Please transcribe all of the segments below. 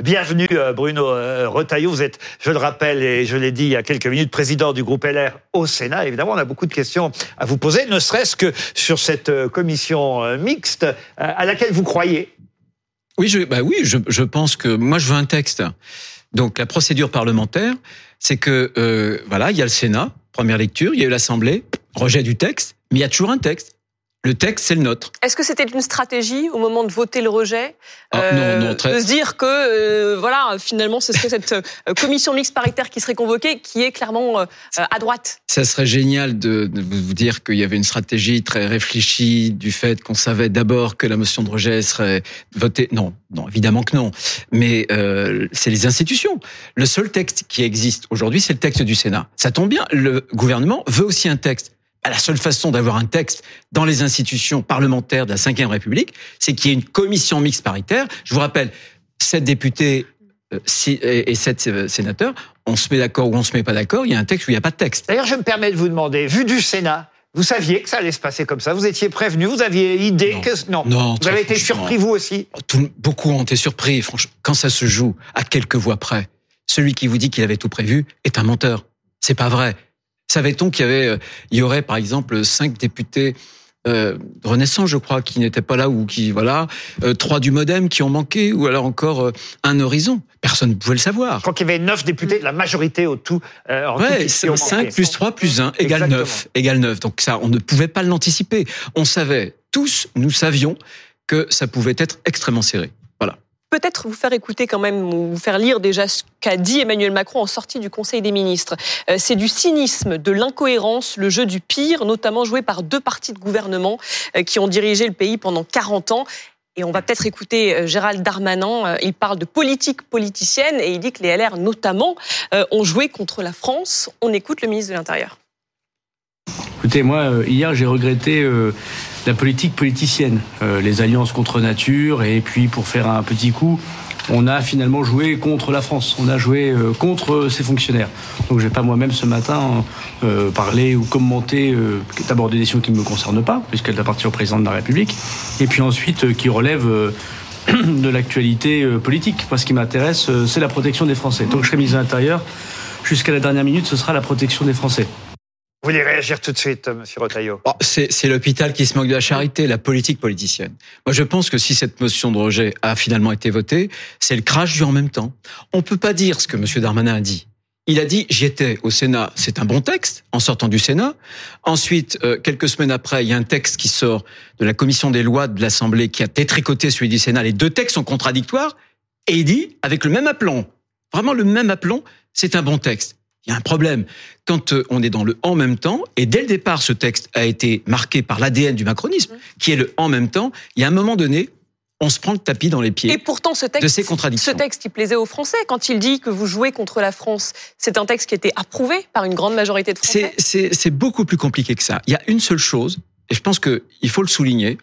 Bienvenue euh, Bruno euh, Retailleau. Vous êtes, je le rappelle et je l'ai dit il y a quelques minutes, président du groupe LR au Sénat. Évidemment, on a beaucoup de questions à vous poser, ne serait-ce que sur cette euh, commission mixte à laquelle vous croyez. Oui, je, bah oui, je, pense que moi je veux un texte. Donc la procédure parlementaire, c'est que voilà, il y a le Sénat, première lecture, il y a eu l'Assemblée, rejet du texte, mais il y a toujours un texte. Le texte, c'est le nôtre. Est-ce que c'était une stratégie au moment de voter le rejet ah, non, non, très... de se dire que euh, voilà finalement ce serait cette euh, commission mixte paritaire qui serait convoquée qui est clairement euh, à droite? Ça serait génial de, de vous dire qu'il y avait une stratégie très réfléchie du fait qu'on savait d'abord que la motion de rejet serait votée. Non, non, évidemment que non. Mais euh, c'est les institutions. Le seul texte qui existe aujourd'hui, c'est le texte du Sénat. Ça tombe bien. Le gouvernement veut aussi un texte la seule façon d'avoir un texte dans les institutions parlementaires de la Ve République, c'est qu'il y ait une commission mixte paritaire. Je vous rappelle, sept députés euh, et sept euh, sénateurs, on se met d'accord ou on se met pas d'accord, il y a un texte ou il n'y a pas de texte. D'ailleurs, je me permets de vous demander, vu du Sénat, vous saviez que ça allait se passer comme ça Vous étiez prévenu Vous aviez idée que non, non Vous avez été surpris vous aussi Beaucoup ont été surpris. Franchement, quand ça se joue à quelques voix près, celui qui vous dit qu'il avait tout prévu est un menteur. C'est pas vrai. Savait-on qu'il y avait, euh, il y aurait par exemple cinq députés euh, Renaissance, je crois, qui n'étaient pas là ou qui, voilà, euh, trois du MoDem qui ont manqué, ou alors encore euh, un horizon? Personne ne pouvait le savoir. Je crois qu'il y avait neuf députés de la majorité au tout. Euh, ouais, 5 plus 3 plus 1 égale 9. Égale 9. Donc ça, on ne pouvait pas l'anticiper. On savait, tous, nous savions que ça pouvait être extrêmement serré peut-être vous faire écouter quand même, ou vous faire lire déjà ce qu'a dit Emmanuel Macron en sortie du Conseil des ministres. Euh, c'est du cynisme, de l'incohérence, le jeu du pire, notamment joué par deux partis de gouvernement euh, qui ont dirigé le pays pendant 40 ans. Et on va peut-être écouter euh, Gérald Darmanin. Il parle de politique politicienne et il dit que les LR, notamment, ont joué contre la France. On écoute le ministre de l'Intérieur. Écoutez, moi, hier, j'ai regretté la politique politicienne, euh, les alliances contre nature, et puis pour faire un petit coup, on a finalement joué contre la France, on a joué euh, contre ses fonctionnaires. Donc je vais pas moi-même ce matin euh, parler ou commenter d'abord des décisions qui ne me concernent pas, puisqu'elle appartient au président de la République, et puis ensuite qui relèvent de l'actualité politique. Moi, ce qui m'intéresse, c'est la protection des Français. Donc je serai ministre de l'Intérieur, jusqu'à la dernière minute, ce sera la protection des Français. Vous voulez réagir tout de suite, Monsieur Rotaillot oh, C'est l'hôpital qui se moque de la charité, la politique politicienne. Moi, je pense que si cette motion de rejet a finalement été votée, c'est le crash du en même temps. On peut pas dire ce que Monsieur Darmanin a dit. Il a dit j'y étais au Sénat, c'est un bon texte en sortant du Sénat. Ensuite, euh, quelques semaines après, il y a un texte qui sort de la commission des lois de l'Assemblée qui a détricoté celui du Sénat. Les deux textes sont contradictoires et il dit avec le même aplomb, vraiment le même aplomb, c'est un bon texte. Il y a un problème. Quand euh, on est dans le en même temps, et dès le départ, ce texte a été marqué par l'ADN du macronisme, mmh. qui est le en même temps, il y a un moment donné, on se prend le tapis dans les pieds. Et pourtant, ce texte, de ces contradictions. ce texte qui plaisait aux Français, quand il dit que vous jouez contre la France, c'est un texte qui a été approuvé par une grande majorité de Français. C'est beaucoup plus compliqué que ça. Il y a une seule chose, et je pense qu'il faut le souligner.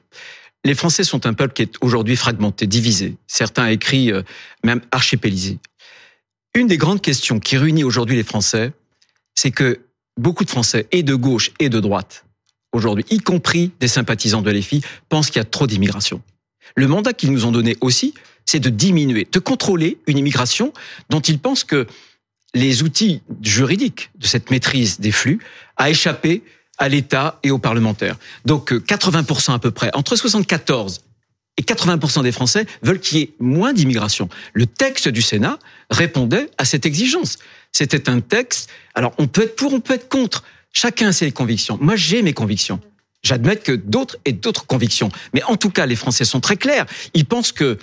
Les Français sont un peuple qui est aujourd'hui fragmenté, divisé. Certains écrit euh, même archipélisé. Une des grandes questions qui réunit aujourd'hui les Français, c'est que beaucoup de Français, et de gauche et de droite, aujourd'hui, y compris des sympathisants de l'EFI, pensent qu'il y a trop d'immigration. Le mandat qu'ils nous ont donné aussi, c'est de diminuer, de contrôler une immigration dont ils pensent que les outils juridiques de cette maîtrise des flux a échappé à l'État et aux parlementaires. Donc 80% euh, à peu près, entre 74 et 80% des Français veulent qu'il y ait moins d'immigration. Le texte du Sénat répondait à cette exigence. C'était un texte. Alors, on peut être pour, on peut être contre. Chacun a ses convictions. Moi, j'ai mes convictions. J'admets que d'autres aient d'autres convictions. Mais en tout cas, les Français sont très clairs. Ils pensent que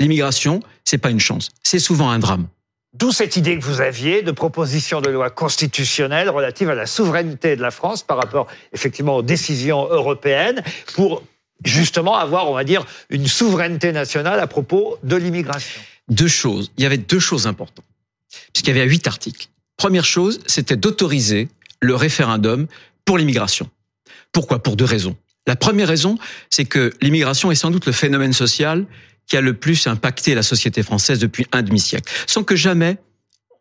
l'immigration, c'est pas une chance. C'est souvent un drame. D'où cette idée que vous aviez de proposition de loi constitutionnelle relative à la souveraineté de la France par rapport effectivement aux décisions européennes pour justement avoir, on va dire, une souveraineté nationale à propos de l'immigration Deux choses. Il y avait deux choses importantes, puisqu'il y avait huit articles. Première chose, c'était d'autoriser le référendum pour l'immigration. Pourquoi? Pour deux raisons. La première raison, c'est que l'immigration est sans doute le phénomène social qui a le plus impacté la société française depuis un demi-siècle, sans que jamais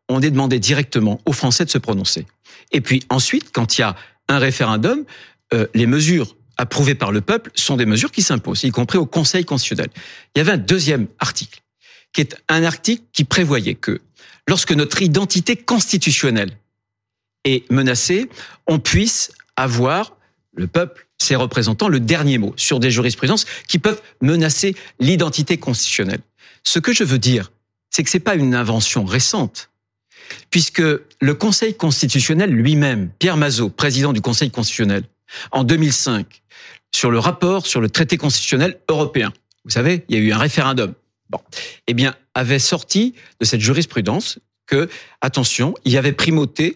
on ait demandé directement aux Français de se prononcer. Et puis ensuite, quand il y a un référendum, euh, les mesures approuvées par le peuple sont des mesures qui s'imposent, y compris au Conseil constitutionnel. Il y avait un deuxième article qui est un article qui prévoyait que lorsque notre identité constitutionnelle est menacée, on puisse avoir le peuple, ses représentants, le dernier mot sur des jurisprudences qui peuvent menacer l'identité constitutionnelle. Ce que je veux dire, c'est que c'est pas une invention récente, puisque le Conseil constitutionnel lui-même, Pierre Mazot, président du Conseil constitutionnel, en 2005, sur le rapport sur le traité constitutionnel européen, vous savez, il y a eu un référendum, bon, eh bien, avait sorti de cette jurisprudence que, attention, il y avait primauté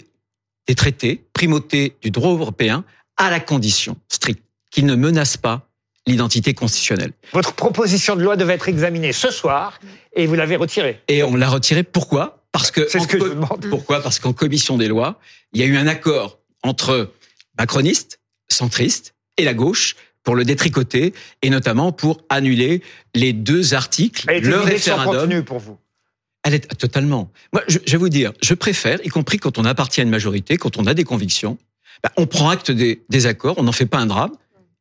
des traités, primauté du droit européen, à la condition stricte qu'il ne menace pas l'identité constitutionnelle. Votre proposition de loi devait être examinée ce soir et vous l'avez retirée. Et on l'a retirée. Pourquoi? Parce que, C'est ce que je demande. Pourquoi? Parce qu'en commission des lois, il y a eu un accord entre macronistes, centristes et la gauche pour le détricoter et notamment pour annuler les deux articles, le référendum. pour vous. Elle est totalement. Moi, je, je vais vous dire, je préfère, y compris quand on appartient à une majorité, quand on a des convictions, bah, on prend acte des, des accords, on n'en fait pas un drame,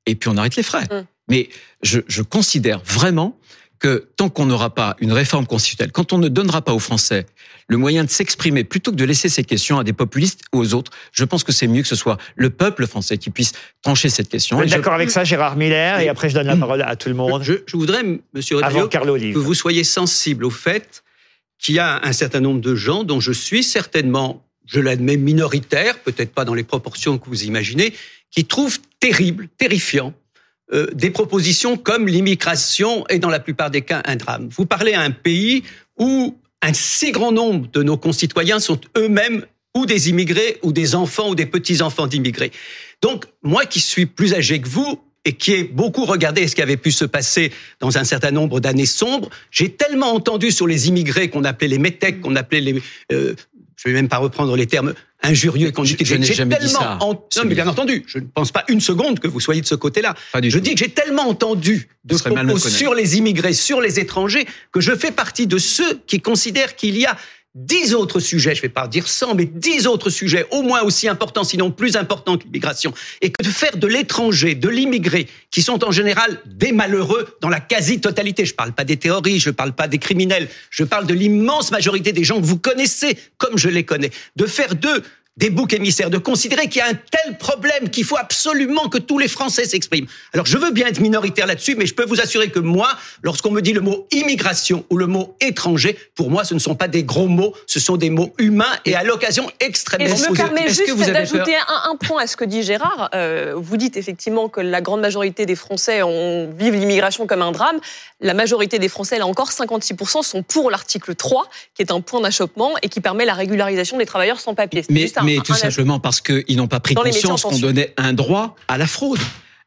et puis on arrête les frais. Mm. Mais je, je considère vraiment que tant qu'on n'aura pas une réforme constitutionnelle, quand on ne donnera pas aux Français le moyen de s'exprimer plutôt que de laisser ces questions à des populistes ou aux autres, je pense que c'est mieux que ce soit le peuple français qui puisse trancher cette question. Vous êtes je- d'accord avec ça, Gérard Miller Et après, je donne la parole à tout le monde. Je, je voudrais, Monsieur Carlo que vous soyez sensible au fait qu'il y a un certain nombre de gens dont je suis certainement, je l'admets, minoritaire, peut-être pas dans les proportions que vous imaginez, qui trouvent terrible, terrifiant, euh, des propositions comme l'immigration est dans la plupart des cas un drame. Vous parlez à un pays où un si grand nombre de nos concitoyens sont eux-mêmes ou des immigrés ou des enfants ou des petits-enfants d'immigrés. Donc, moi qui suis plus âgé que vous et qui ai beaucoup regardé ce qui avait pu se passer dans un certain nombre d'années sombres, j'ai tellement entendu sur les immigrés qu'on appelait les métèques, qu'on appelait les... euh, je vais même pas reprendre les termes injurieux qu'on Je- utilise. je n'ai J'ai jamais dit tellement ça. en- Non, mais bien entendu, je ne pense pas une seconde que vous soyez de ce côté-là. Je tout. dis que j'ai tellement entendu de propos sur les immigrés, sur les étrangers, que je fais partie de ceux qui considèrent qu'il y a dix autres sujets, je ne vais pas dire 100, mais dix autres sujets, au moins aussi importants, sinon plus importants que l'immigration, et que de faire de l'étranger, de l'immigré, qui sont en général des malheureux dans la quasi-totalité, je ne parle pas des terroristes, je ne parle pas des criminels, je parle de l'immense majorité des gens que vous connaissez comme je les connais, de faire d'eux des boucs émissaires, de considérer qu'il y a un tel problème qu'il faut absolument que tous les Français s'expriment. Alors je veux bien être minoritaire là-dessus, mais je peux vous assurer que moi, lorsqu'on me dit le mot immigration ou le mot étranger, pour moi ce ne sont pas des gros mots, ce sont des mots humains et à l'occasion Et extrêmement je me vous- permets juste d'ajouter un, un point à ce que dit Gérard. Euh, vous dites effectivement que la grande majorité des Français ont, vivent l'immigration comme un drame. La majorité des Français, là encore, 56% sont pour l'article 3, qui est un point d'achoppement et qui permet la régularisation des travailleurs sans papier. C'est Mais, juste un- mais tout simplement parce qu'ils n'ont pas pris conscience qu'on donnait un droit à la fraude,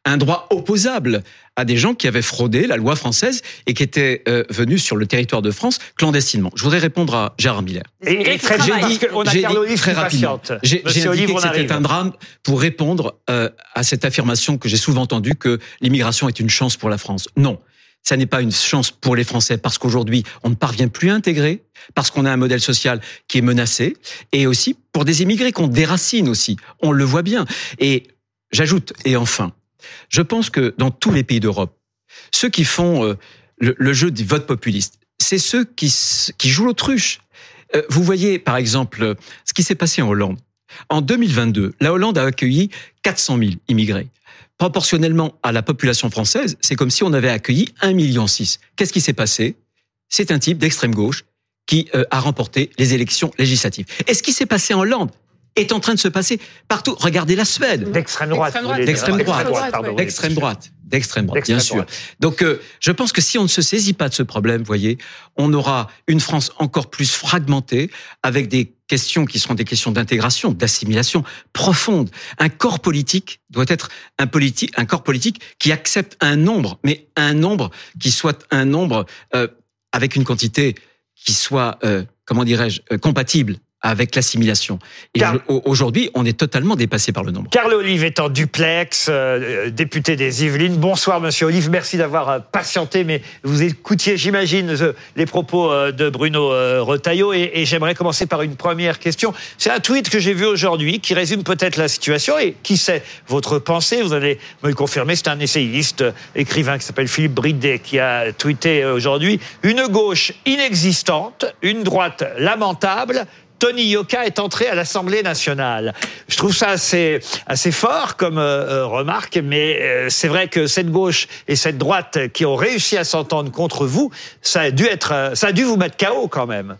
un droit opposable à des gens qui avaient fraudé la loi française et qui étaient euh, venus sur le territoire de France clandestinement. Je voudrais répondre à Gérard Miller. Et, et très a J'ai dit Olive très rapidement. J'ai indiqué que c'était un drame pour répondre euh, à cette affirmation que j'ai souvent entendue que l'immigration est une chance pour la France. Non. Ça n'est pas une chance pour les Français parce qu'aujourd'hui, on ne parvient plus à intégrer, parce qu'on a un modèle social qui est menacé, et aussi pour des immigrés qu'on déracine aussi. On le voit bien. Et j'ajoute, et enfin, je pense que dans tous les pays d'Europe, ceux qui font euh, le, jeu du vote populiste, c'est ceux qui jouent l'autruche. Euh, vous voyez, par exemple, euh, ce qui s'est passé en Hollande. En 2022, la Hollande a accueilli 400 000 immigrés. Proportionnellement à la population française, c'est comme si on avait accueilli 1,6 million. Qu'est-ce qui s'est passé? C'est un type d'extrême gauche qui euh, a remporté les élections législatives. Et ce qui s'est passé en Hollande est en train de se passer partout. Regardez la Suède. D'extrême droite. D'extrême droite. D'extrême droite, d'extrême droite, bien sûr. Donc, euh, je pense que si on ne se saisit pas de ce problème, voyez, on aura une France encore plus fragmentée, avec des questions qui seront des questions d'intégration, d'assimilation profonde. Un corps politique doit être un politique, un corps politique qui accepte un nombre, mais un nombre qui soit un nombre euh, avec une quantité qui soit, euh, comment dirais-je, euh, compatible avec l'assimilation. Et Car- aujourd'hui, on est totalement dépassé par le nombre. Carl Olive est en duplex, euh, euh, député des Yvelines. Bonsoir, monsieur Olive. Merci d'avoir euh, patienté, mais vous écoutiez, j'imagine, euh, les propos de Bruno Retailleau. Et, et j'aimerais commencer par une première question. C'est un tweet que j'ai vu aujourd'hui qui résume peut-être la situation. Et qui sait votre pensée Vous allez me le confirmer. C'est un essayiste, écrivain qui s'appelle Philippe Bridet qui a tweeté aujourd'hui Une gauche inexistante, une droite lamentable. Tony Yoka est entré à l'Assemblée nationale. Je trouve ça assez, fort comme euh, euh, remarque, mais euh, c'est vrai que cette gauche et cette droite qui ont réussi à s'entendre contre vous, ça a dû être, ça a dû vous mettre KO quand même.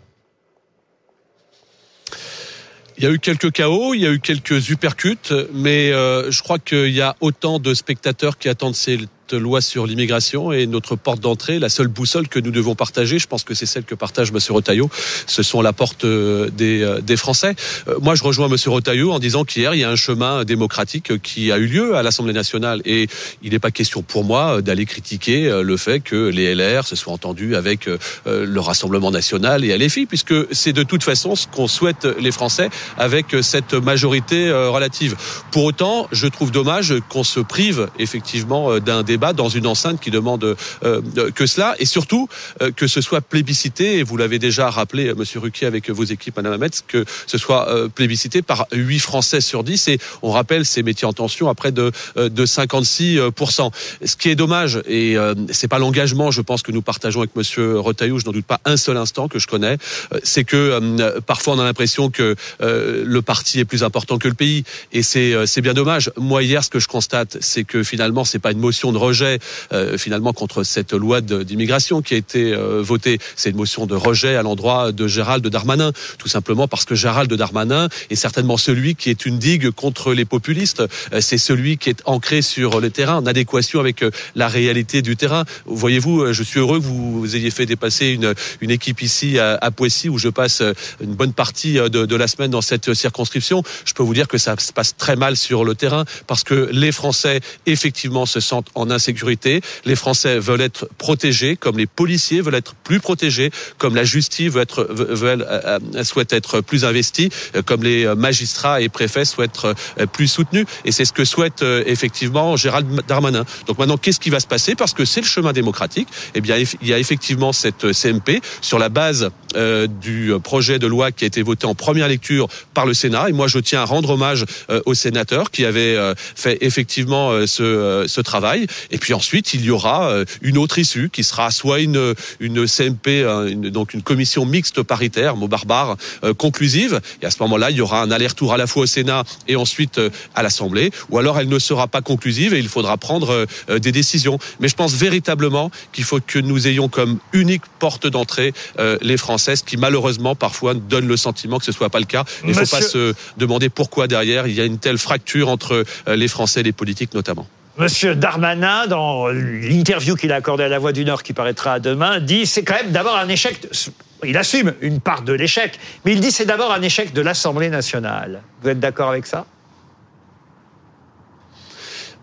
Il y a eu quelques chaos, il y a eu quelques uppercuts, mais je crois qu'il y a autant de spectateurs qui attendent loi sur l'immigration et notre porte d'entrée, la seule boussole que nous devons partager, je pense que c'est celle que partage M. Retailleau, ce sont la porte euh, des, euh, des Français. Euh, Moi, je rejoins M. Retailleau en disant qu'hier, il y a un chemin démocratique qui a eu lieu à l'Assemblée nationale et il n'est pas question pour moi d'aller critiquer le fait que les LR se soient entendus avec le Rassemblement national et LFI, puisque c'est de toute façon ce qu'on souhaite les Français avec cette majorité relative. Pour autant, je trouve dommage qu'on se prive effectivement d'un débat dans une enceinte qui demande euh, euh, que cela, et surtout euh, que ce soit plébiscité, et vous l'avez déjà rappelé, Monsieur Ruquier, avec vos équipes, Madame Hamet, que ce soit plébiscité par 8 Français sur 10, et on rappelle ces métiers en tension à près de, euh, de 56%. Ce qui est dommage, et c'est pas l'engagement, je pense, que nous partageons avec Monsieur Retailleau, je n'en doute pas un seul instant que je connais, c'est que parfois on a l'impression que le parti est plus important que le pays, et c'est c'est bien dommage. Moi hier, ce que je constate, c'est que finalement, c'est pas une motion de rejet euh, finalement contre cette loi d'immigration qui a été euh, votée, c'est une motion de rejet à l'endroit de Gérald Darmanin, tout simplement parce que Gérald Darmanin est certainement celui qui est une digue contre les populistes. Euh, c'est celui qui est ancré sur le terrain, en adéquation avec la réalité du terrain. Voyez-vous, je suis heureux que vous, ayez fait dépasser une, équipe ici à, Poissy où je passe une bonne partie de la semaine dans cette circonscription. Je peux vous dire que ça se passe très mal sur le terrain parce que les Français effectivement se sentent en insécurité. Les Français veulent être protégés, comme les policiers veulent être plus protégés, comme la justice euh, euh, souhaite être plus investie, euh, comme les magistrats et préfets souhaitent être plus soutenus. Et c'est ce que souhaite effectivement Gérald Darmanin. Donc maintenant, qu'est-ce qui va se passer? Parce que c'est le chemin démocratique. Eh bien, il y a effectivement cette CMP sur la base du projet de loi qui a été voté en première lecture par le Sénat. Et moi, je tiens à rendre hommage aux sénateurs qui avaient fait effectivement ce travail. Et puis ensuite, il y aura euh, une autre issue qui sera soit une, une CMP, euh, une- donc une commission mixte paritaire, mot barbare, euh, conclusive. Et à ce moment-là, il y aura un aller-retour à la fois au Sénat et ensuite euh, à l'Assemblée. Ou alors, elle ne sera pas conclusive et il faudra prendre euh, euh, des décisions. Mais je pense véritablement qu'il faut que nous ayons comme unique porte d'entrée euh, les Françaises qui malheureusement parfois donnent le sentiment que ce soit pas le cas. Il ne faut pas se demander pourquoi derrière il y a une telle fracture entre euh, les Français et les politiques notamment. Monsieur Darmanin, dans l'interview qu'il a accordée à La Voix du Nord, qui paraîtra demain, dit c'est quand même d'abord un échec. Il assume une part de l'échec, mais il dit c'est d'abord un échec de l'Assemblée nationale. Vous êtes d'accord avec ça?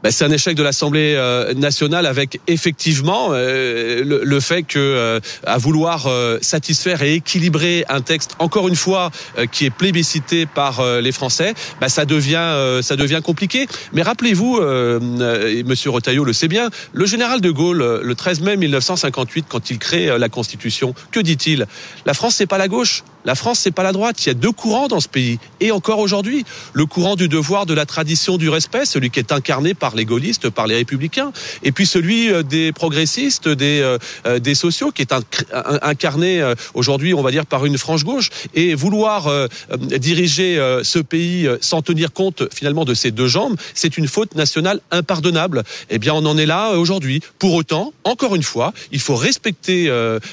Ben, c'est un échec de l'Assemblée euh, nationale avec effectivement euh, le, fait que euh, à vouloir satisfaire et équilibrer un texte encore une fois qui est plébiscité par les Français, ben, ça devient ça devient compliqué. Mais rappelez-vous, Monsieur Retailleau le sait bien, le général de Gaulle le 13 mai 1958 quand il crée la Constitution, que dit-il? La France c'est pas la gauche. La France, c'est pas la droite. Il y a deux courants dans ce pays. Et encore aujourd'hui, le courant du devoir, de la tradition, du respect, celui qui est incarné par les gaullistes, par les républicains, et puis celui euh, des progressistes, des euh, euh, des sociaux, qui est incarné aujourd'hui, on va dire, par une frange gauche. Et vouloir diriger ce pays sans tenir compte finalement de ces deux jambes, c'est une faute nationale impardonnable. Eh bien, on en est là aujourd'hui. Pour autant, encore une fois, il faut respecter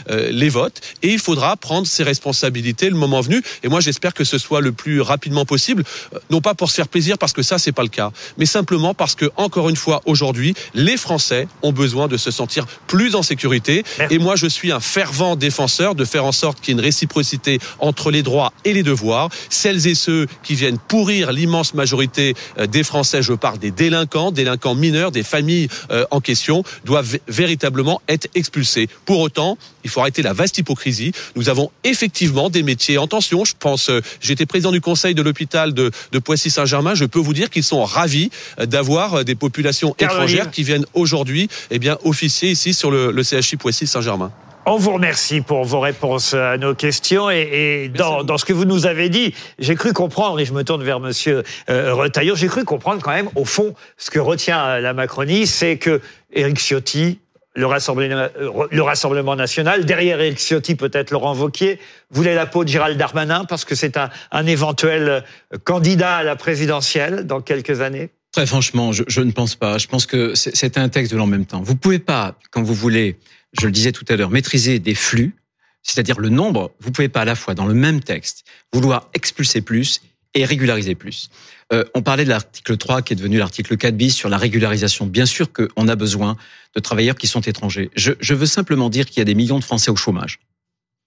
les votes et il faudra prendre ses responsabilités le moment venu. Et moi, j'espère que ce soit le plus rapidement possible, euh, non pas pour se faire plaisir parce que ça, c'est pas le cas, mais simplement parce que encore une fois, aujourd'hui, les Français ont besoin de se sentir plus en sécurité. Et moi, je suis un fervent défenseur de faire en sorte qu'il y ait une réciprocité entre les droits et les devoirs. Celles et ceux qui viennent pourrir l'immense majorité euh, des Français, je parle des délinquants, délinquants mineurs, des familles euh, en question, doivent vé- véritablement être expulsés. Pour autant, il faut arrêter la vaste hypocrisie. Nous avons effectivement des en tension. Je pense, euh, j'étais président du conseil de l'hôpital de, de Poissy-Saint-Germain. Je peux vous dire qu'ils sont ravis euh, d'avoir euh, des populations étrangères qui viennent aujourd'hui, eh bien, officier ici sur le, le CHI Poissy-Saint-Germain. On vous remercie pour vos réponses à nos questions et, et dans, dans ce que vous nous avez dit, j'ai cru comprendre, et je me tourne vers Monsieur euh, Retailleau, j'ai cru comprendre quand même, au fond, ce que retient la Macronie, c'est que Éric Ciotti, le Rassemblement, le Rassemblement national, derrière Éric Ciotti, peut-être Laurent Vauquier, voulait la peau de Gérald Darmanin parce que c'est un, éventuel euh, candidat à la présidentielle dans quelques années? Très franchement, je, je ne pense pas. Je pense que c'est un texte de l'en même temps. Vous pouvez pas, quand vous voulez, je le disais tout à l'heure, maîtriser des flux, c'est-à-dire le nombre, vous pouvez pas à la fois dans le même texte vouloir expulser plus et régulariser plus. Euh, on parlait de l'article 3 qui est devenu l'article 4 bis sur la régularisation. Bien sûr qu'on a besoin de travailleurs qui sont étrangers. Je, je veux simplement dire qu'il y a des millions de Français au chômage.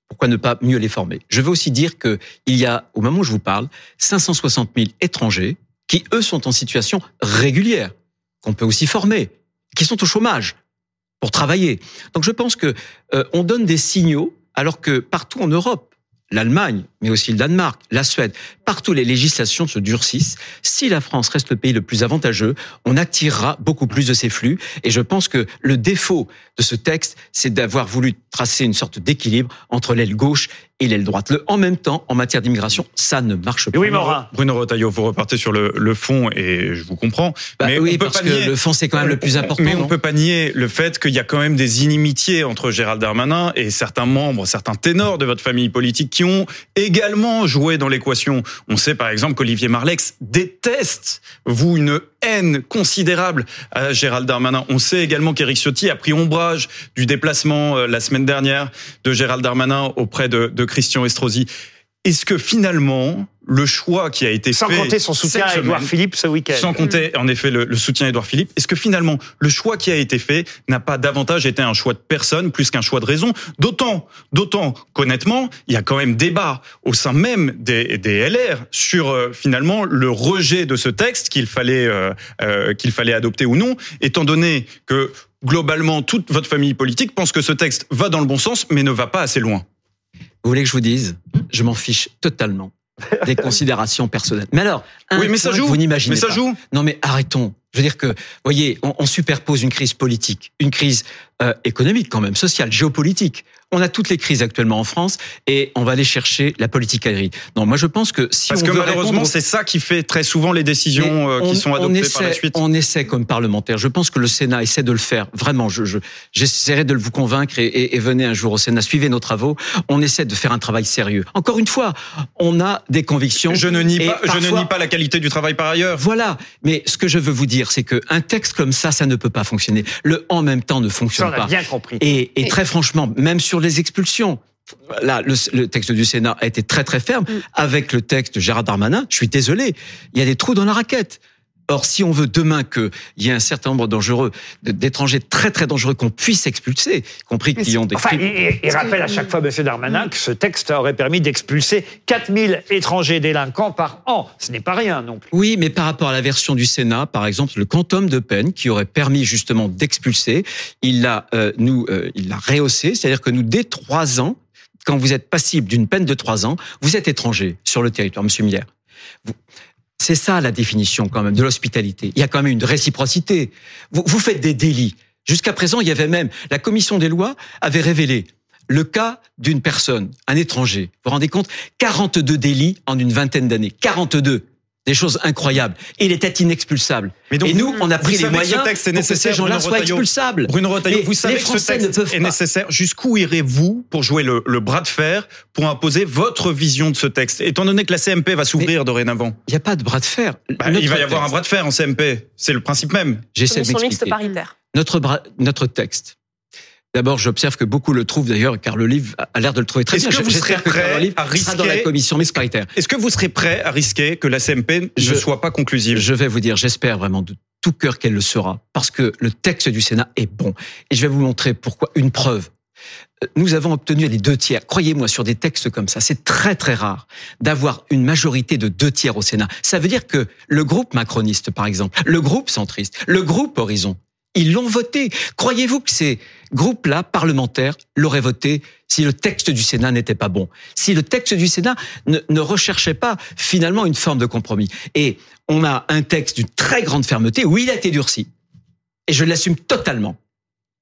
Pourquoi ne pas mieux les former? Je veux aussi dire que il y a, au moment où je vous parle, 560 000 étrangers qui, eux, sont en situation régulière, qu'on peut aussi former, qui sont au chômage pour travailler. Donc je pense que euh, on donne des signaux alors que partout en Europe, l'Allemagne, mais aussi le Danemark, la Suède, partout les législations se durcissent. Si la France reste le pays le plus avantageux, on attirera beaucoup plus de ces flux. Et je pense que le défaut de ce texte, c'est d'avoir voulu tracer une sorte d'équilibre entre l'aile gauche et l'aile droite. Le en même temps, en matière d'immigration, ça ne marche pas. Oui, Morin. Bruno Retailleau, vous repartez sur le, le fond et je vous comprends. Bah mais oui, on peut parce pas que nier- le fond, c'est quand même le plus important. Mais on non peut pas nier le fait qu'il y a quand même des inimitiés entre Gérald Darmanin et certains membres, certains ténors de votre famille politique qui ont également joué dans l'équation. On sait par exemple qu'Olivier Marlex déteste, vous, une haine considérable à Gérald Darmanin. On sait également qu'Éric Ciotti a pris ombrage du déplacement euh, la semaine dernière de Gérald Darmanin auprès de, de Christian Estrosi. Est-ce que finalement, le choix qui a été Sans fait compter son soutien à Édouard Philippe ce week-end. sans compter, en effet, le, le soutien à Édouard Philippe. Est-ce que finalement, le choix qui a été fait n'a pas davantage été un choix de personne plus qu'un choix de raison? D'autant, d'autant qu'honnêtement, il y a quand même débat au sein même des, des LR sur euh, finalement le rejet de ce texte qu'il fallait euh, euh, qu'il fallait adopter ou non, étant donné que globalement toute votre famille politique pense que ce texte va dans le bon sens, mais ne va pas assez loin. Vous voulez que je vous dise Je m'en fiche totalement des considérations personnelles. Mais alors, un oui, mais ça joue. Vous n'imaginez mais ça pas. joue. Non, mais arrêtons. Je veux dire que, voyez, on, on superpose une crise politique, une crise euh, économique quand même, sociale, géopolitique. On a toutes les crises actuellement en France et on va aller chercher la politique aérienne. Non, moi je pense que si Parce on que veut malheureusement, répondre- c'est ça qui fait très souvent les décisions euh, on- qui sont on adoptées essaie, par la suite. On essaie comme parlementaire. Je pense que le Sénat essaie de le faire. Vraiment, je, je- j'essaierai de vous convaincre et, et- et venez un jour au Sénat, suivez nos travaux. On essaie de faire un travail sérieux. Encore une fois, on a des convictions. Je ne nie pas, je ne nie pas la qualité du travail par ailleurs. Voilà. Mais ce que je veux vous dire, c'est que un texte comme ça, ça ne peut pas fonctionner. Le en même temps ne Ça, fonctionne on a pas. bien compris. Et, et très franchement, même sur les expulsions, là, le, le texte du Sénat a été très très ferme. Avec le texte de Gérard Darmanin, je suis désolé, il y a des trous dans la raquette. Or, si on veut demain qu'il y ait un certain nombre dangereux, d'étrangers très très dangereux qu'on puisse expulser, y compris Mais qui ont des Enfin, il rappelle à chaque fois, M. Darmanin, que ce texte aurait permis d'expulser 4000 étrangers délinquants par an. Ce n'est pas rien non plus. Oui, mais par rapport à la version du Sénat, par exemple, le quantum de peine qui aurait permis justement d'expulser, il l'a euh, nous, euh, il l'a rehaussé, c'est-à-dire que nous dès trois ans, quand vous êtes passible d'une peine de trois ans, vous êtes étranger sur le territoire, Monsieur Miller. Vous- C'est ça la définition quand même de l'hospitalité. Il y a quand même une réciprocité. Vous, vous faites des délits. Jusqu'à présent, il y avait même la commission des lois avait révélé le cas d'une personne, un étranger. Vous vous rendez compte? 42 délits en une vingtaine d'années. 42 des choses incroyables. Il était inexpulsable. Mais donc, et nous, on a pris les que ce moyens texte est pour que ces nécessaire, gens-là Bruno soient expulsables. Bruno Retailleau, vous savez les que ce Français ne texte peuvent est pas. nécessaire. Jusqu'où irez-vous pour jouer le, le bras de fer pour imposer votre vision de ce texte? Étant donné que la CMP va s'ouvrir dorénavant, Il n'y a pas de bras de fer. bah, il va y avoir un bras de fer en CMP. C'est le principe même. J'essaie de m'expliquer. Notre, notre texte. D'abord, j'observe que beaucoup le trouvent d'ailleurs, car le livre a l'air de le trouver très Est-ce bien. que vous serez prêt à sera dans la risquer- commission mixte paritaire. Est-ce que vous serez prêt à risquer que la CMP Je- ne soit pas conclusive? Je vais vous dire, j'espère vraiment de tout cœur qu'elle le sera, parce que le texte du Sénat est bon. Et je vais vous montrer pourquoi. Une preuve. Euh, Nous avons obtenu les deux tiers. Croyez-moi, sur des textes comme ça, c'est très très rare d'avoir une majorité de deux tiers au Sénat. Ça veut dire que le groupe macroniste, par exemple, le groupe centriste, le groupe Horizon, ils l'ont voté. Croyez-vous que ces groupes-là, parlementaires, l'auraient voté si le texte du Sénat n'était pas bon, si le texte du Sénat ne, recherchait pas finalement une forme de compromis. Et on a un texte d'une très grande fermeté où il a été durci. Et je l'assume totalement.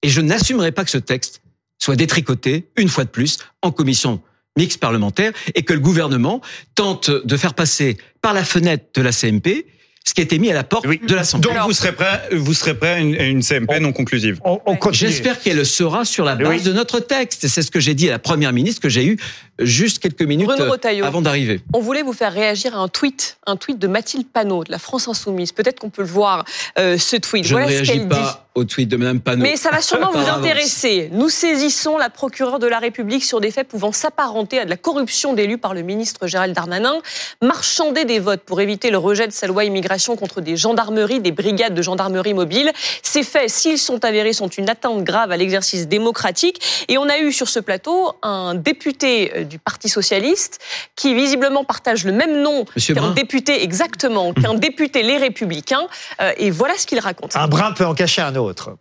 Et je n'assumerai pas que ce texte soit détricoté, une fois de plus, en commission mixte parlementaire, et que le gouvernement tente de faire passer par la fenêtre de la CMP ce qui a été mis à la porte Oui. de l'Assemblée. Donc vous serez prêt, vous serez prêt à une, à une CMP non conclusive. On, on continue. J'espère qu'elle sera sur la base Oui. de notre texte. C'est ce que j'ai dit à la première ministre que j'ai eu juste quelques minutes Bruno euh, avant d'arriver. On voulait vous faire réagir à un tweet, un tweet de Mathilde Panot de la France Insoumise. Peut-être qu'on peut le voir, euh, ce tweet. Je voilà ne ce réagis qu'elle dit. pas au tweet de Mme Panot. Mais ça va sûrement vous intéresser. Nous saisissons la procureure de la République sur des faits pouvant s'apparenter à de la corruption d'élus par le ministre Gérald Darmanin, marchander des votes pour éviter le rejet de sa loi immigration contre des gendarmeries, des brigades de gendarmerie mobile. Ces faits, s'ils sont avérés, sont une atteinte grave à l'exercice démocratique. Et on a eu sur ce plateau un député du Parti socialiste qui visiblement partage le même nom qu'un député exactement, qu'un député Les Républicains. Euh, Et voilà ce qu'il raconte. Un brin peut en cacher un autre.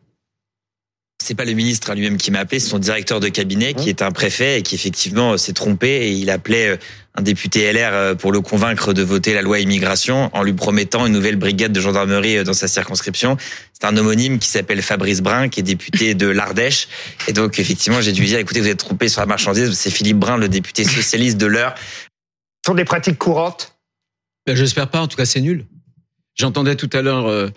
C'est pas le ministre à lui-même qui m'a appelé, c'est son directeur de cabinet qui est un préfet et qui effectivement euh, s'est trompé et il appelait euh, un député LR euh, pour le convaincre de voter la loi immigration en lui promettant une nouvelle brigade de gendarmerie dans sa circonscription. C'est un homonyme qui s'appelle Fabrice Brun qui est député de l'Ardèche et donc effectivement j'ai dû lui dire écoutez vous êtes trompé sur la marchandise, c'est Philippe Brun le député socialiste de l'heure Ce sont des pratiques courantes? Ben, J'espère pas, en tout cas c'est nul. J'entendais tout à l'heure euh,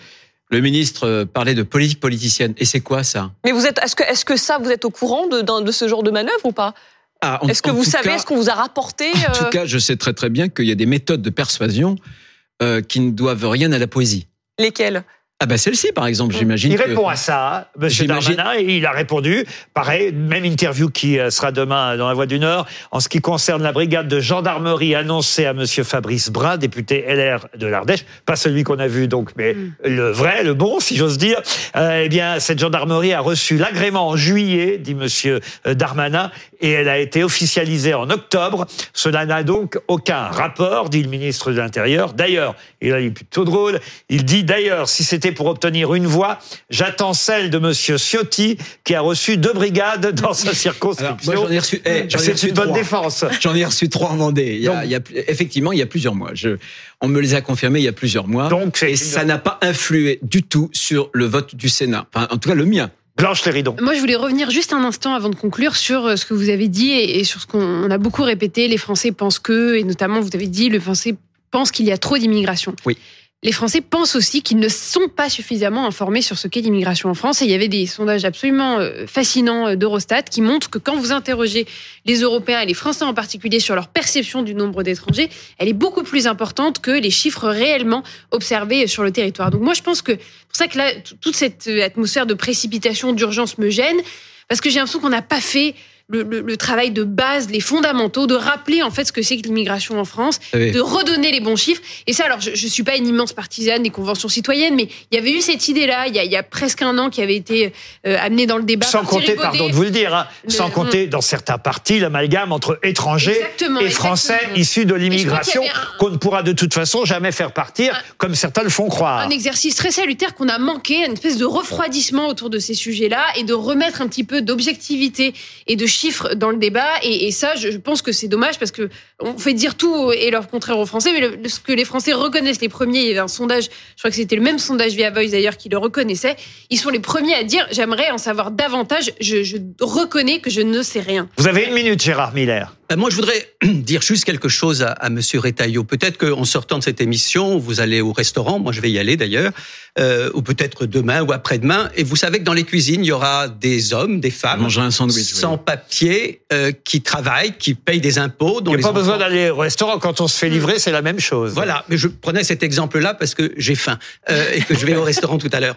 le ministre euh, parler de politique politicienne. Et c'est quoi ça? Mais vous êtes, est-ce que, est-ce que ça, vous êtes au courant de, ce genre de manœuvre ou pas? Ah, Est-ce que vous savez, cas- est-ce qu'on vous a rapporté En tout euh, cas, je sais très très bien qu'il y a des méthodes de persuasion euh, qui ne doivent rien à la poésie. lesquels Ah ben celle-ci, par exemple, j'imagine. Il que- répond à ça, M. J'imagine- Darmanin, et il a répondu. Pareil, même interview qui euh, sera demain dans la Voix du Nord. En ce qui concerne la brigade de gendarmerie annoncée à M. Fabrice Brun, député LR de l'Ardèche, pas celui qu'on a vu donc, mais le vrai, le bon, si j'ose dire. Euh, eh bien, cette gendarmerie a reçu l'agrément en juillet, dit M. Darmanin, et elle a été officialisée en octobre. Cela n'a donc aucun rapport, dit le ministre de l'Intérieur. D'ailleurs, et là il est plutôt drôle, il dit d'ailleurs, si c'était pour obtenir une voix, j'attends celle de Monsieur Ciotti, qui a reçu deux brigades dans sa Alors, circonscription. moi, j'en ai reçu. eh, j'en ai C'est reçu une bonne trois. défense. J'en ai reçu trois en Vendée. Il y a, Donc- il y a- effectivement, il y a plusieurs mois. Je, on me les a confirmés il y a plusieurs mois. Donc, et une- ça n'a pas influé du tout sur le vote du Sénat. Enfin, en tout cas, le mien. Blanche Léridon. Moi, je voulais revenir juste un instant avant de conclure sur euh, ce que vous avez dit et sur ce qu'on on a beaucoup répété. Les Français pensent que, et notamment, vous avez dit, le Français pense qu'il y a trop d'immigration. Oui. Les Français pensent aussi qu'ils ne sont pas suffisamment informés sur ce qu'est l'immigration en France. Et il y avait des sondages absolument euh, fascinants euh, d'Eurostat qui montrent que quand vous interrogez les Européens et les Français en particulier sur leur perception du nombre d'étrangers, elle est beaucoup plus importante que les chiffres réellement observés sur le territoire. Donc moi, je pense que c'est pour ça que là, toute cette euh, atmosphère de précipitation, d'urgence me gêne, parce que j'ai l'impression qu'on n'a pas fait le, le- le travail de base, les fondamentaux, de rappeler en fait ce que c'est que l'immigration en France, savez, de redonner les bons chiffres. Et ça, alors, je, je suis pas une immense partisane des conventions citoyennes, mais il y avait eu cette idée-là, il y a, il y a presque un an, qui avait été euh, amenée dans le débat. Sans par Thierry compter, pardon Baudet. de vous le dire, hein, Le- sans compter dans certains partis l'amalgame entre étrangers Exactement, et Français exactement. issus de l'immigration un- qu'on ne pourra de toute façon jamais faire partir, Un- comme certains le font croire. un exercice très salutaire qu'on a manqué, une espèce de refroidissement autour de ces sujets-là et de remettre un petit peu d'objectivité et de chiffres dans le débat. Et, ça, je pense que c'est dommage parce que on fait dire tout et leur contraire aux Français, mais ce que les Français reconnaissent les premiers, il y avait un sondage, je crois que c'était le même sondage via Voice d'ailleurs qui le reconnaissait, ils sont les premiers à dire j'aimerais en savoir davantage, je, je reconnais que je ne sais rien. Vous avez une minute, Gérard Miller. Ben, moi, je voudrais dire juste quelque chose à, à Monsieur Retailleau. Peut-être qu'en sortant de cette émission, vous allez au restaurant. Moi, je vais y aller d'ailleurs, euh, ou peut-être demain ou après-demain. Et vous savez que dans les cuisines, il y aura des hommes, des femmes, un sandwich. sans papier, euh, qui travaillent, qui payent des impôts. Il dont n'y a pas enfants- besoin d'aller au restaurant. Quand on se fait livrer, c'est la même chose. Voilà, mais je prenais cet exemple-là parce que j'ai faim euh, et que je vais au restaurant tout à l'heure.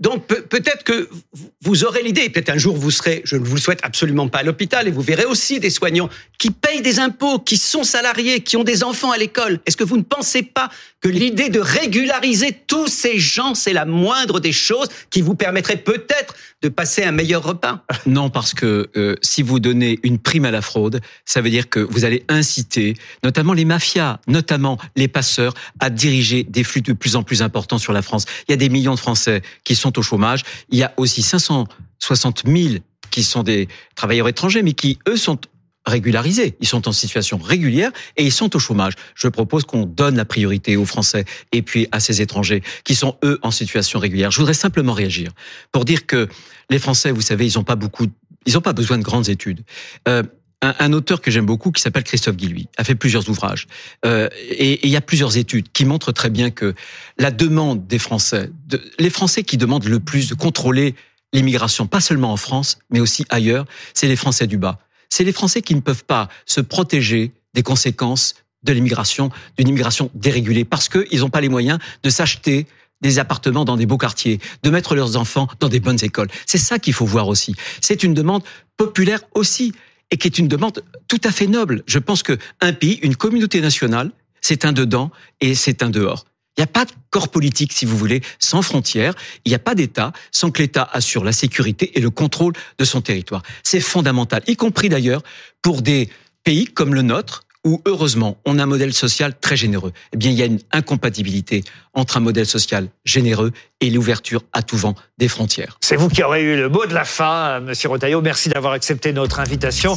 Donc pe- peut-être que vous- vous aurez l'idée, peut-être un jour vous serez, je ne vous le souhaite absolument pas à l'hôpital, et vous verrez aussi des soignants qui payent des impôts, qui sont salariés, qui ont des enfants à l'école. Est-ce que vous ne pensez pas que l'idée de régulariser tous ces gens, c'est la moindre des choses qui vous permettrait peut-être de passer un meilleur repas? Non, parce que euh, si vous donnez une prime à la fraude, ça veut dire que vous allez inciter, notamment les mafias, notamment les passeurs, à diriger des flux de plus en plus importants sur la France. Il y a des millions de Français qui sont au chômage. Il y a aussi 560 000 qui sont des travailleurs étrangers, mais qui, eux, sont régularisés. Ils sont en situation régulière et ils sont au chômage. Je propose qu'on donne la priorité aux Français et puis à ces étrangers qui sont eux en situation régulière. Je voudrais simplement réagir pour dire que les Français, vous savez, ils n'ont pas beaucoup, ils n'ont pas besoin de grandes études. Euh, un, auteur que j'aime beaucoup, qui s'appelle Christophe Guilluy, a fait plusieurs ouvrages. Euh, et, il y a plusieurs études qui montrent très bien que la demande des Français, les Français qui demandent le plus de contrôler l'immigration, pas seulement en France, mais aussi ailleurs, c'est les Français du bas c'est les Français qui ne peuvent pas se protéger des conséquences de l'immigration, d'une immigration dérégulée, parce qu'ils n'ont pas les moyens de s'acheter des appartements dans des beaux quartiers, de mettre leurs enfants dans des bonnes écoles. C'est ça qu'il faut voir aussi. C'est une demande populaire aussi, et qui est une demande tout à fait noble. Je pense que un pays, une communauté nationale, c'est un dedans et c'est un dehors. Il n'y a pas de corps politique, si vous voulez, sans frontières. Il n'y a pas d'État sans que l'État assure la sécurité et le contrôle de son territoire. C'est fondamental, y compris d'ailleurs pour des pays comme le nôtre, où heureusement on a un modèle social très généreux. Eh bien, il y a une incompatibilité entre un modèle social généreux et l'ouverture à tout vent des frontières. C'est vous qui aurez eu le mot de la fin, Monsieur Rotaillot. Merci d'avoir accepté notre invitation.